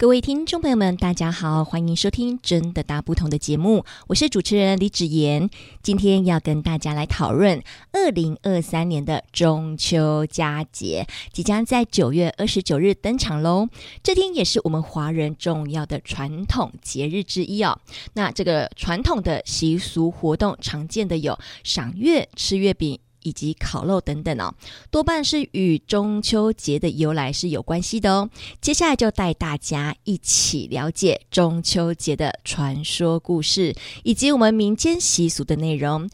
各位听众朋友们，大家好，欢迎收听《真的大不同》的节目，我是主持人李芷妍。今天要跟大家来讨论二零二三年的中秋佳节，即将在九月二十九日登场喽。这天也是我们华人重要的传统节日之一哦。那这个传统的习俗活动，常见的有赏月、吃月饼。以及烤肉等等哦，多半是与中秋节的由来是有关系的哦。接下来就带大家一起了解中秋节的传说故事，以及我们民间习俗的内容。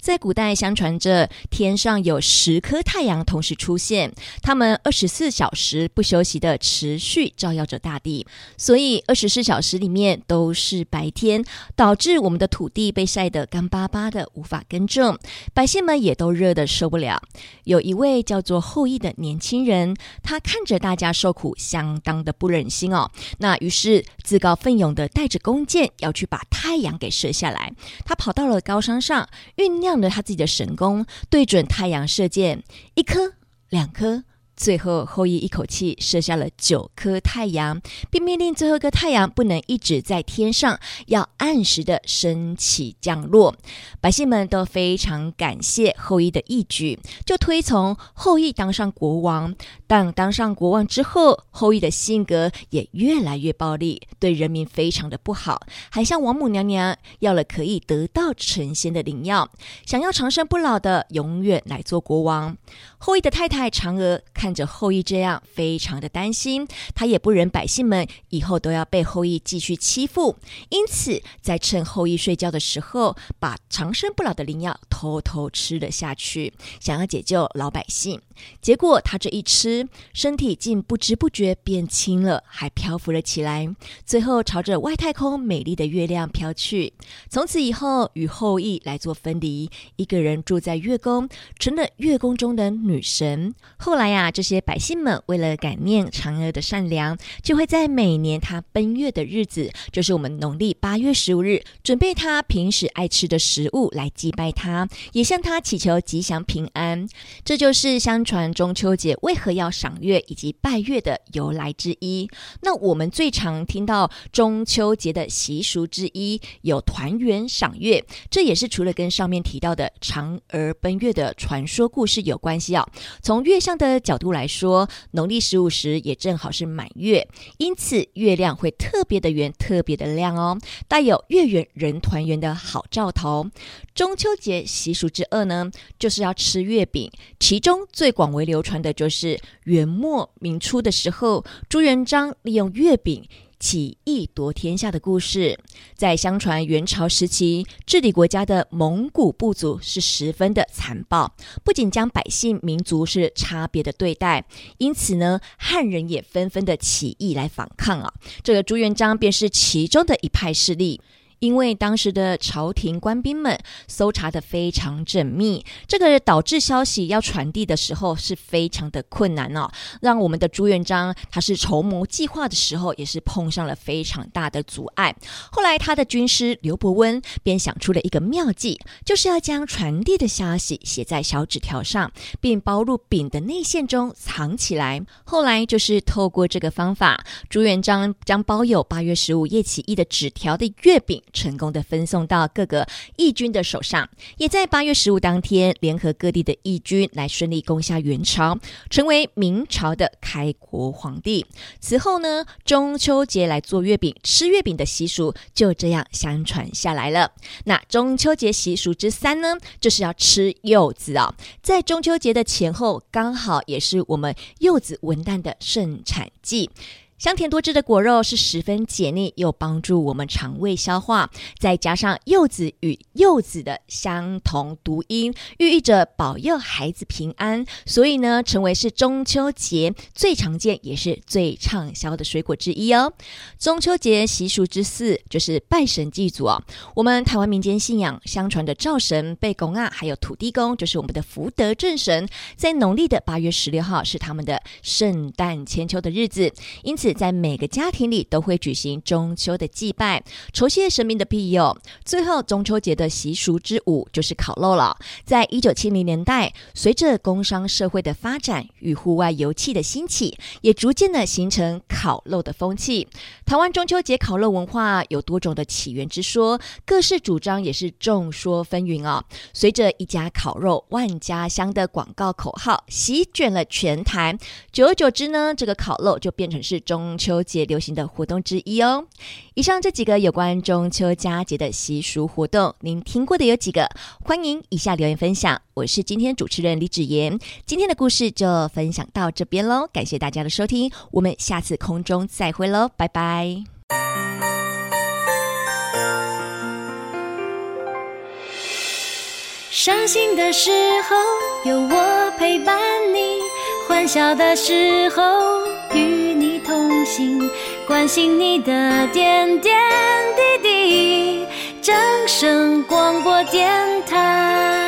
在古代，相传着天上有十颗太阳同时出现，他们二十四小时不休息的持续照耀着大地，所以二十四小时里面都是白天，导致我们的土地被晒得干巴巴的，无法耕种，百姓们也都热得受不了。有一位叫做后羿的年轻人，他看着大家受苦，相当的不忍心哦，那于是自告奋勇的带着弓箭要去把太阳给射下来。他跑到了高山上，酝酿。他自己的神功对准太阳射箭，一颗，两颗。最后，后羿一口气射下了九颗太阳，并命令最后一个太阳不能一直在天上，要按时的升起降落。百姓们都非常感谢后羿的义举，就推崇后羿当上国王。但当上国王之后，后羿的性格也越来越暴力，对人民非常的不好，还向王母娘娘要了可以得道成仙的灵药，想要长生不老的永远来做国王。后羿的太太嫦娥看着后羿这样，非常的担心，她也不忍百姓们以后都要被后羿继续欺负，因此在趁后羿睡觉的时候，把长生不老的灵药偷偷吃了下去，想要解救老百姓。结果他这一吃，身体竟不知不觉变轻了，还漂浮了起来，最后朝着外太空美丽的月亮飘去。从此以后，与后羿来做分离，一个人住在月宫，成了月宫中的女女神。后来呀、这些百姓们为了感念嫦娥的善良，就会在每年她奔月的日子，就是我们农历八月十五日，准备她平时爱吃的食物来祭拜她，也向她祈求吉祥平安。这就是相传中秋节为何要赏月以及拜月的由来之一。那我们最常听到中秋节的习俗之一有团圆赏月，这也是除了跟上面提到的嫦娥奔月的传说故事有关系。从月相的角度来说，农历十五时也正好是满月，因此月亮会特别的圆，特别的亮哦，带有月圆人团圆的好兆头。中秋节习俗之二呢，就是要吃月饼，其中最广为流传的就是元末明初的时候，朱元璋利用月饼。起义夺天下的故事，在相传元朝时期治理国家的蒙古部族是十分的残暴，不仅将百姓民族是差别的对待，因此呢，汉人也纷纷的起义来反抗啊。这个朱元璋便是其中的一派势力。因为当时的朝廷官兵们搜查得非常缜密，这个导致消息要传递的时候是非常的困难哦，让我们的朱元璋他是筹谋计划的时候也是碰上了非常大的阻碍。后来他的军师刘伯温便想出了一个妙计，就是要将传递的消息写在小纸条上，并包入饼的内馅中藏起来。后来就是透过这个方法，朱元璋将包有八月十五夜起义的纸条的月饼。成功的分送到各个义军的手上，也在八月十五当天，联合各地的义军来顺利攻下元朝，成为明朝的开国皇帝。此后呢，中秋节来做月饼、吃月饼的习俗就这样相传下来了。那中秋节习俗之三呢，就是要吃柚子啊、在中秋节的前后，刚好也是我们柚子文旦的盛产季。香甜多汁的果肉是十分解腻，又帮助我们肠胃消化。再加上柚子与柚子的相同读音，寓意着保佑孩子平安，所以呢，成为是中秋节最常见也是最畅销的水果之一哦。中秋节习俗之四就是拜神祭祖哦。我们台湾民间信仰相传的灶神、伯公啊，还有土地公，就是我们的福德正神，在农历的八月十六号是他们的圣诞千秋的日子，因此。在每个家庭里都会举行中秋的祭拜，酬谢神明的庇佑。最后，中秋节的习俗之五就是烤肉了。在一九七零年代，随着工商社会的发展与户外游憩的兴起，也逐渐的形成烤肉的风气。台湾中秋节烤肉文化有多种的起源之说，各式主张也是众说纷纭啊。随着“一家烤肉万家香”的广告口号席卷了全台，久而久之呢，这个烤肉就变成是中中秋节流行的活动之一哦。以上这几个有关中秋佳节的习俗活动，您听过的有几个？欢迎以下留言分享。我是今天主持人李芷妍，今天的故事就分享到这边喽，感谢大家的收听，我们下次空中再会喽，拜拜。伤心的时候有我陪伴你，欢笑的时候与，关心你的点点滴滴。掌声广播电台。